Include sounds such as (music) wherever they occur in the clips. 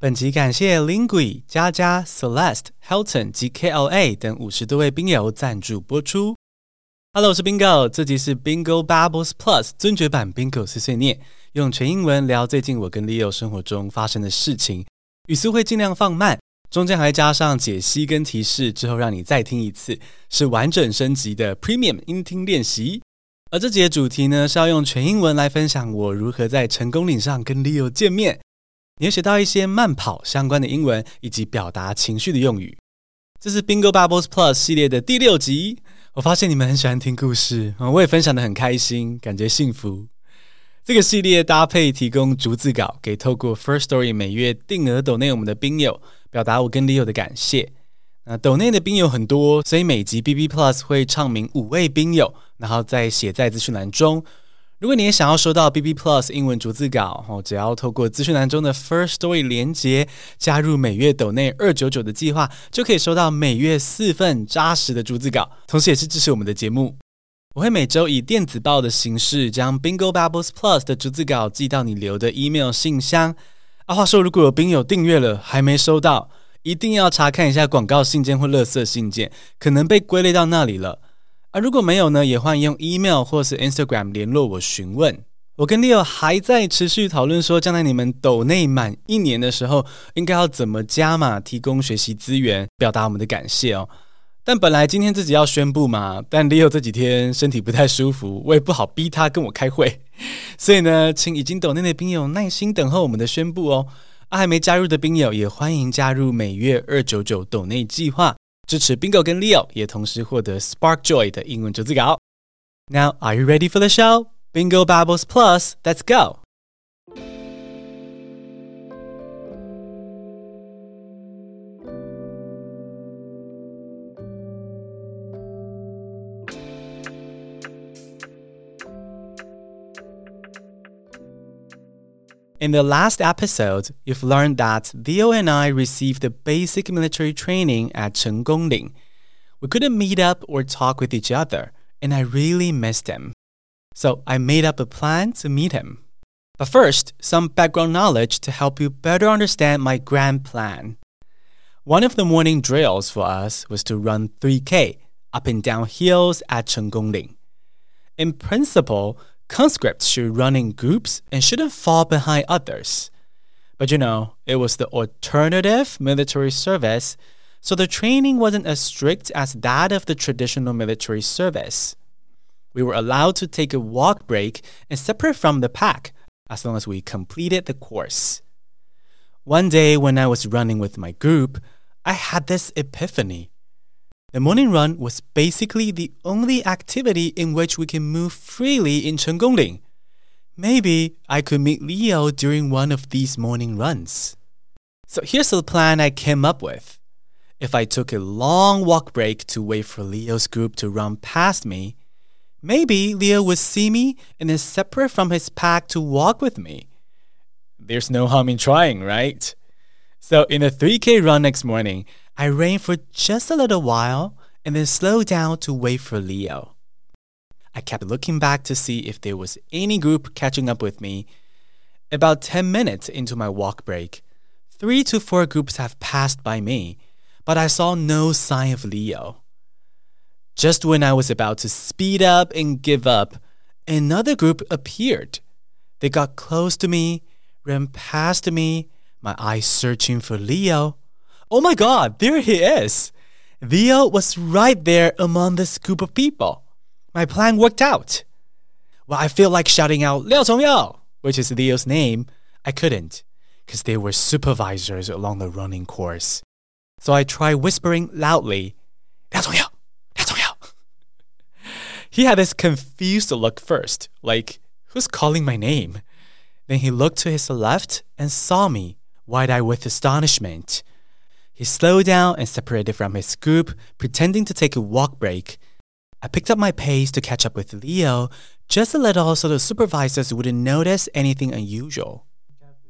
本集感谢 Lingui、佳佳、Celeste、Helton 及 KLA 等五十多位宾友赞助播出。Hello，我是 Bingo，这集是 Bingo Bubbles Plus 尊爵版 Bingo 碎碎念，用全英文聊最近我跟 Leo 生活中发生的事情，语速会尽量放慢，中间还加上解析跟提示，之后让你再听一次，是完整升级的 Premium 音听练习。而这集的主题呢，是要用全英文来分享我如何在成功岭上跟 Leo 见面。你会学到一些慢跑相关的英文，以及表达情绪的用语。这是 Bingo Bubbles Plus 系列的第六集。我发现你们很喜欢听故事，我也分享的很开心，感觉幸福。这个系列搭配提供逐字稿，给透过 First Story 每月定额抖内我们的宾友，表达我跟 Leo 的感谢。那抖内的宾友很多，所以每集 BB Plus 会唱名五位宾友，然后再写在资讯栏中。如果你也想要收到 B B Plus 英文逐字稿，哦，只要透过资讯栏中的 First Story 连接，加入每月斗内二九九的计划，就可以收到每月四份扎实的逐字稿，同时也是支持我们的节目。我会每周以电子报的形式，将 Bingo Bubbles Plus 的逐字稿寄到你留的 email 信箱。啊，话说如果有宾友订阅了还没收到，一定要查看一下广告信件或垃圾信件，可能被归类到那里了。啊，如果没有呢，也欢迎用 email 或是 Instagram 联络我询问。我跟 Leo 还在持续讨论说，将来你们抖内满一年的时候，应该要怎么加码提供学习资源，表达我们的感谢哦。但本来今天自己要宣布嘛，但 Leo 这几天身体不太舒服，我也不好逼他跟我开会，(laughs) 所以呢，请已经抖内的兵友耐心等候我们的宣布哦。啊，还没加入的兵友也欢迎加入每月二九九抖内计划。支持 Bingo 跟 Leo，也同时获得 Spark Joy 的英文逐字稿。Now, are you ready for the show? Bingo Babbles Plus, let's go! In the last episode, you've learned that Leo and I received the basic military training at Chenggongling. We couldn't meet up or talk with each other, and I really missed him. So I made up a plan to meet him. But first, some background knowledge to help you better understand my grand plan. One of the morning drills for us was to run 3K up and down hills at Chenggongling. In principle, conscripts should run in groups and shouldn't fall behind others. But you know, it was the alternative military service, so the training wasn't as strict as that of the traditional military service. We were allowed to take a walk break and separate from the pack as long as we completed the course. One day when I was running with my group, I had this epiphany. The morning run was basically the only activity in which we can move freely in Gongling. Maybe I could meet Leo during one of these morning runs. So here's the plan I came up with. If I took a long walk break to wait for Leo's group to run past me, maybe Leo would see me and then separate from his pack to walk with me. There's no harm in trying, right? So in a 3K run next morning, I ran for just a little while and then slowed down to wait for Leo. I kept looking back to see if there was any group catching up with me. About 10 minutes into my walk break, three to four groups have passed by me, but I saw no sign of Leo. Just when I was about to speed up and give up, another group appeared. They got close to me, ran past me, my eyes searching for Leo. Oh my god, there he is! Leo was right there among this group of people. My plan worked out. Well, I feel like shouting out Liao Chongyao, which is Leo's name. I couldn't, because they were supervisors along the running course. So I tried whispering loudly, Liao Chongyao, Liao Chongyao. he had this confused look first, like, who's calling my name? Then he looked to his left and saw me, wide eyed with astonishment. He slowed down and separated from his group, pretending to take a walk break. I picked up my pace to catch up with Leo, just a little so the supervisors wouldn't notice anything unusual.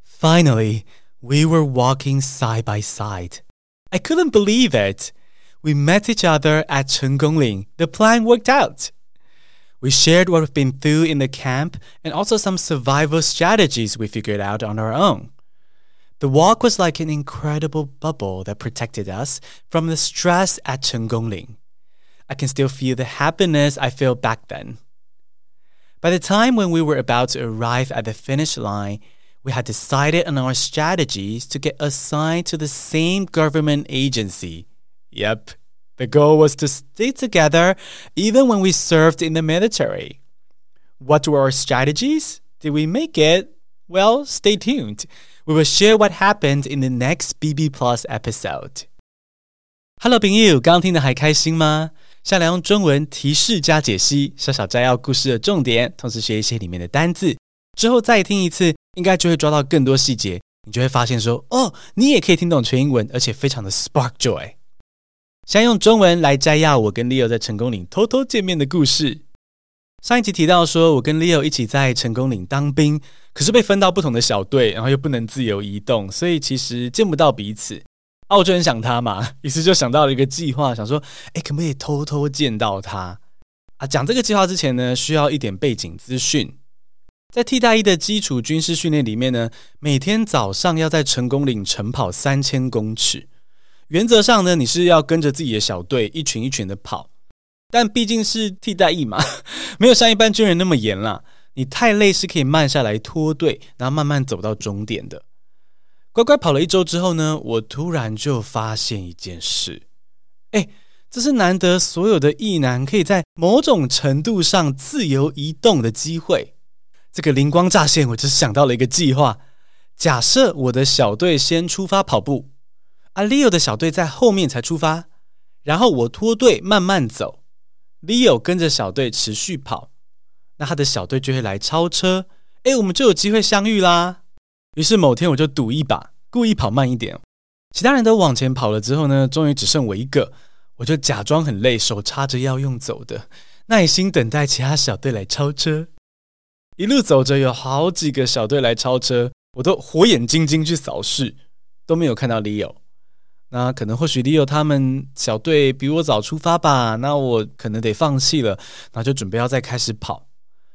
Finally, we were walking side by side. I couldn't believe it. We met each other at Chenggongling. The plan worked out. We shared what we've been through in the camp and also some survival strategies we figured out on our own. The walk was like an incredible bubble that protected us from the stress at Chenggongling. I can still feel the happiness I felt back then. By the time when we were about to arrive at the finish line, we had decided on our strategies to get assigned to the same government agency. Yep, the goal was to stay together even when we served in the military. What were our strategies? Did we make it? Well, stay tuned. We will share what happened in the next BB Plus episode. Hello，朋友，刚听的还开心吗？下来用中文提示加解析，小小摘要故事的重点，同时学一些里面的单字。之后再听一次，应该就会抓到更多细节。你就会发现说，哦，你也可以听懂全英文，而且非常的 spark joy。先用中文来摘要我跟 Leo 在成功岭偷偷见面的故事。上一集提到说，我跟 Leo 一起在成功岭当兵，可是被分到不同的小队，然后又不能自由移动，所以其实见不到彼此。啊，我就很想他嘛，(laughs) 于是就想到了一个计划，想说，哎，可不可以偷偷见到他？啊，讲这个计划之前呢，需要一点背景资讯。在替代役的基础军事训练里面呢，每天早上要在成功岭晨跑三千公尺。原则上呢，你是要跟着自己的小队一群一群的跑，但毕竟是替代役嘛，(laughs) 没有像一般军人那么严啦。你太累是可以慢下来脱队，然后慢慢走到终点的。乖乖跑了一周之后呢，我突然就发现一件事，哎，这是难得所有的异男可以在某种程度上自由移动的机会。这个灵光乍现，我就想到了一个计划：假设我的小队先出发跑步。而 Leo 的小队在后面才出发，然后我脱队慢慢走，Leo 跟着小队持续跑，那他的小队就会来超车，哎，我们就有机会相遇啦。于是某天我就赌一把，故意跑慢一点，其他人都往前跑了之后呢，终于只剩我一个，我就假装很累，手叉着腰用走的，耐心等待其他小队来超车。一路走着，有好几个小队来超车，我都火眼金睛去扫视，都没有看到 Leo。那可能或许 Leo 他们小队比我早出发吧，那我可能得放弃了，那就准备要再开始跑。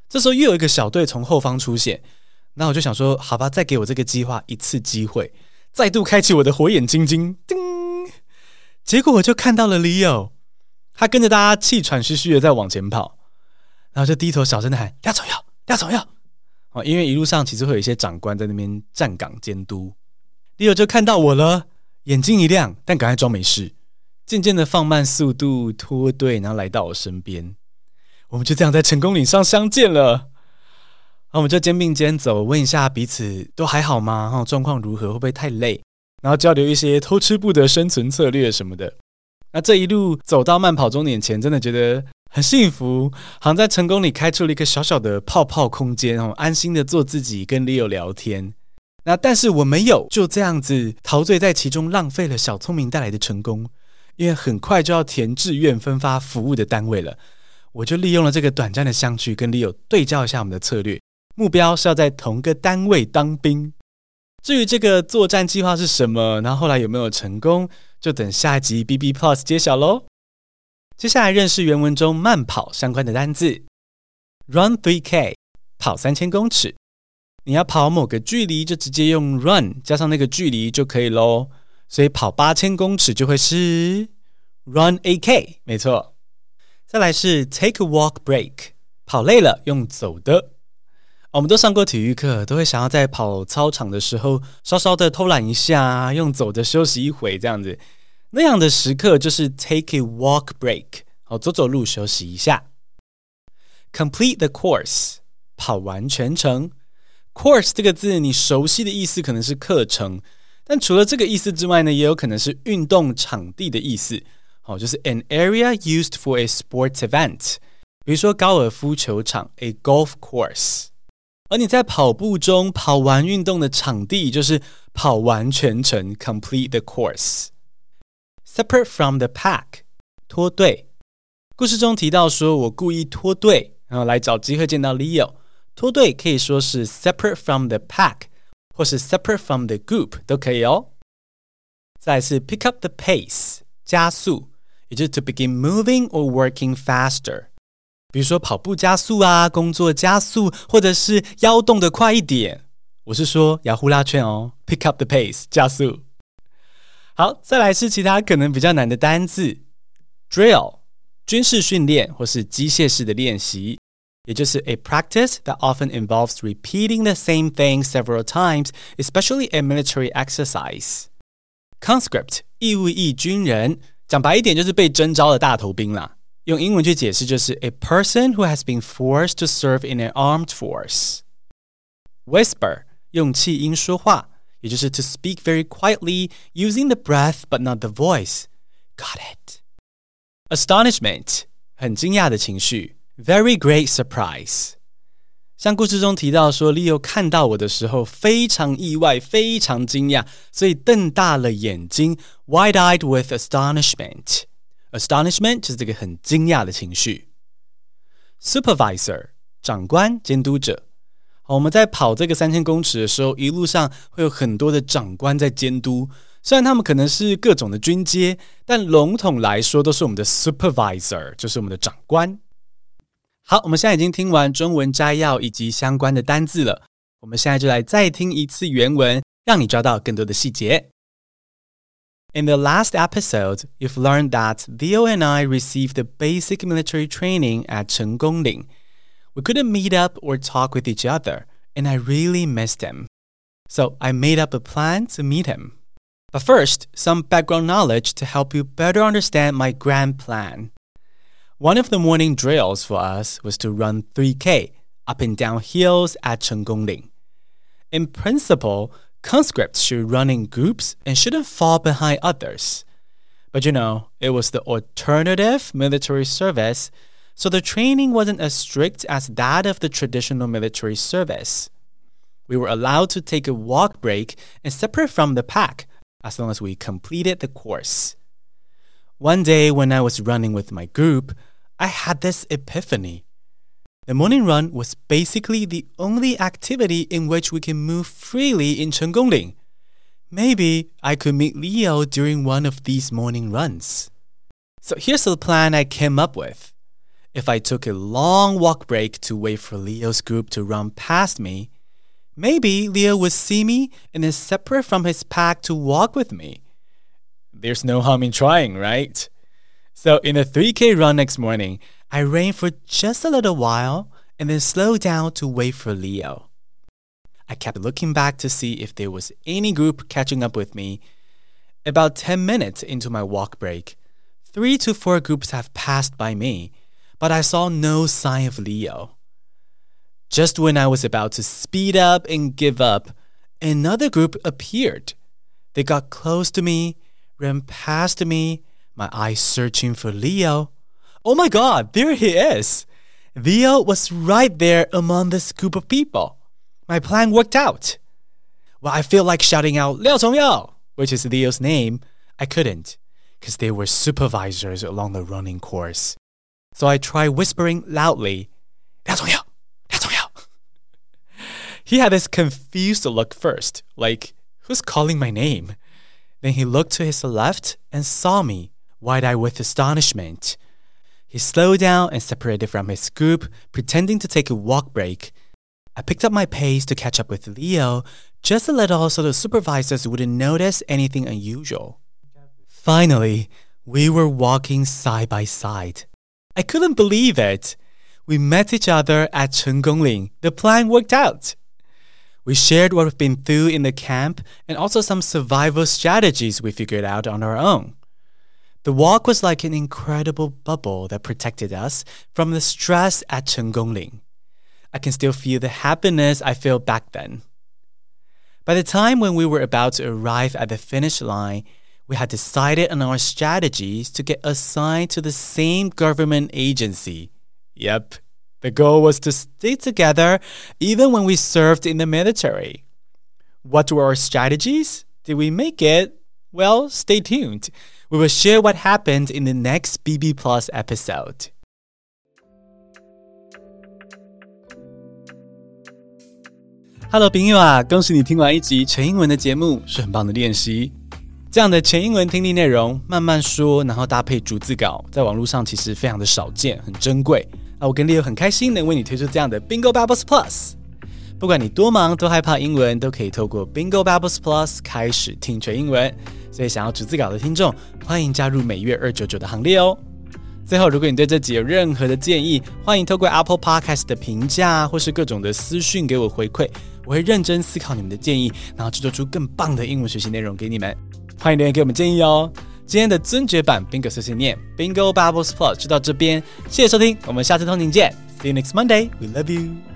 这时候又有一个小队从后方出现，那我就想说，好吧，再给我这个计划一次机会，再度开启我的火眼金睛，叮！结果我就看到了 Leo，他跟着大家气喘吁吁的在往前跑，然后就低头小声的喊：“要走要，要走要！”哦，因为一路上其实会有一些长官在那边站岗监督，Leo 就看到我了。眼睛一亮，但赶快装没事，渐渐的放慢速度，脱队，然后来到我身边。我们就这样在成功岭上相见了。那我们就肩并肩走，问一下彼此都还好吗？哈，状况如何？会不会太累？然后交流一些偷吃不的生存策略什么的。那这一路走到慢跑终点前，真的觉得很幸福，好像在成功里开出了一个小小的泡泡空间，哦，安心的做自己，跟 Leo 聊天。那但是我没有就这样子陶醉在其中，浪费了小聪明带来的成功，因为很快就要填志愿分发服务的单位了，我就利用了这个短暂的相聚，跟 Leo 对照一下我们的策略，目标是要在同个单位当兵。至于这个作战计划是什么，然后后来有没有成功，就等下一集 B B Plus 揭晓喽。接下来认识原文中慢跑相关的单字：Run three k，跑三千公尺。你要跑某个距离，就直接用 run 加上那个距离就可以喽。所以跑八千公尺就会是 run a k，没错。再来是 take a walk break，跑累了用走的。我们都上过体育课，都会想要在跑操场的时候稍稍的偷懒一下，用走的休息一会这样子。那样的时刻就是 take a walk break，好走走路休息一下。complete the course，跑完全程。Course 这个字，你熟悉的意思可能是课程，但除了这个意思之外呢，也有可能是运动场地的意思。好，就是 an area used for a sports event，比如说高尔夫球场，a golf course。而你在跑步中跑完运动的场地，就是跑完全程，complete the course。Separate from the pack，脱队。故事中提到说，我故意脱队，然后来找机会见到 Leo。脱队可以说是 separate from the pack，或是 separate from the group 都可以哦。再是 pick up the pace，加速， 也就是 to begin moving or working faster。比如说跑步加速啊，工作加速，或者是腰动的快一点。 我是说摇呼啦圈哦，pick up the pace，加速。好，再来是其他可能比较难的单字，drill，军事训练或是机械式的练习，也就是 a practice that often involves repeating the same thing several times, especially a military exercise. Conscript，义务役军人， 讲白一点就是被征召的大头兵啦。用英文去解释就是 a person who has been forced to serve in an armed force. Whisper，用气音说话。也就是 to speak very quietly using the breath but not the voice. Got it. Astonishment 很惊讶的情绪，very great surprise。 像故事中提到说，Leo 看到我的时候非常意外，非常惊讶，所以瞪大了眼睛，wide-eyed with astonishment。astonishment 就是这个很惊讶的情绪。Supervisor 长官、监督者。好，我们在跑这个三千公尺的时候，一路上会有很多的长官在监督。虽然他们可能是各种的军阶，但笼统来说都是我们的 supervisor，就是我们的长官。好，我们现在已经听完中文摘要以及相关的单字了。我们现在就来再听一次原文，让你抓到更多的细节。In the last episode, you've learned that Theo and I received the basic military training at Chenggongling. We couldn't meet up or talk with each other, and I really missed him. So I made up a plan to meet him. But first, some background knowledge to help you better understand my grand plan. One of the morning drills for us was to run 3K up and down hills at Chenggongling. In principle, conscripts should run in groups and shouldn't fall behind others. But you know, it was the alternative military service so the training wasn't as strict as that of the traditional military service. We were allowed to take a walk break and separate from the pack as long as we completed the course. One day when I was running with my group, I had this epiphany. The morning run was basically the only activity in which we can move freely in Chenggongling. Maybe I could meet Leo during one of these morning runs. So here's the plan I came up with. If I took a long walk break to wait for Leo's group to run past me, maybe Leo would see me and then separate from his pack to walk with me. There's no harm in trying, right? So, in a 3K run next morning, I ran for just a little while and then slowed down to wait for Leo. I kept looking back to see if there was any group catching up with me. About 10 minutes into my walk break, three to four groups have passed by me but I saw no sign of Leo. Just when I was about to speed up and give up, another group appeared. They got close to me, ran past me, my eyes searching for Leo. Oh my god, there he is! Leo was right there among this group of people. My plan worked out. Well, I feel like shouting out Liao Chongyao, which is Leo's name. I couldn't, because they were supervisors along the running course. So I tried whispering loudly, Liao Chongyao, Liao Chongyao. (laughs) he had this confused look first, like, who's calling my name? Then he looked to his left and saw me wide eyed with astonishment. He slowed down and separated from his group, pretending to take a walk break. I picked up my pace to catch up with Leo, just a little so the supervisors wouldn't notice anything unusual. Finally, we were walking side by side. I couldn't believe it. We met each other at Chenggongling. The plan worked out. We shared what we've been through in the camp and also some survival strategies we figured out on our own. The walk was like an incredible bubble that protected us from the stress at Chenggongling. I can still feel the happiness I felt back then. By the time when we were about to arrive at the finish line, we had decided on our strategies to get assigned to the same government agency. Yep, the goal was to stay together even when we served in the military. What were our strategies? Did we make it? Well, stay tuned. We will share what happened in the next BB Plus episode. Hello，朋友啊，恭喜你听完一集全英文的节目，是很棒的练习。这样的全英文听力内容，慢慢说，然后搭配逐字稿，在网络上其实非常的少见，很珍贵。啊，我跟 Leo 很开心能为你推出这样的 Bingo Babbles Plus。不管你多忙多害怕英文，都可以透过 Bingo Bubbles Plus 开始听全英文。所以想要逐字稿的听众，欢迎加入每月二九九的行列哦。最后，如果你对这集有任何的建议，欢迎透过 Apple Podcast 的评价或是各种的私讯给我回馈，我会认真思考你们的建议，然后制作出更棒的英文学习内容给你们。欢迎留言给我们建议哦。今天的尊爵版 Bingo 碎碎念 Bingo Bubbles Plus 就到这边，谢谢收听，我们下次通勤见。See you next Monday. We love you.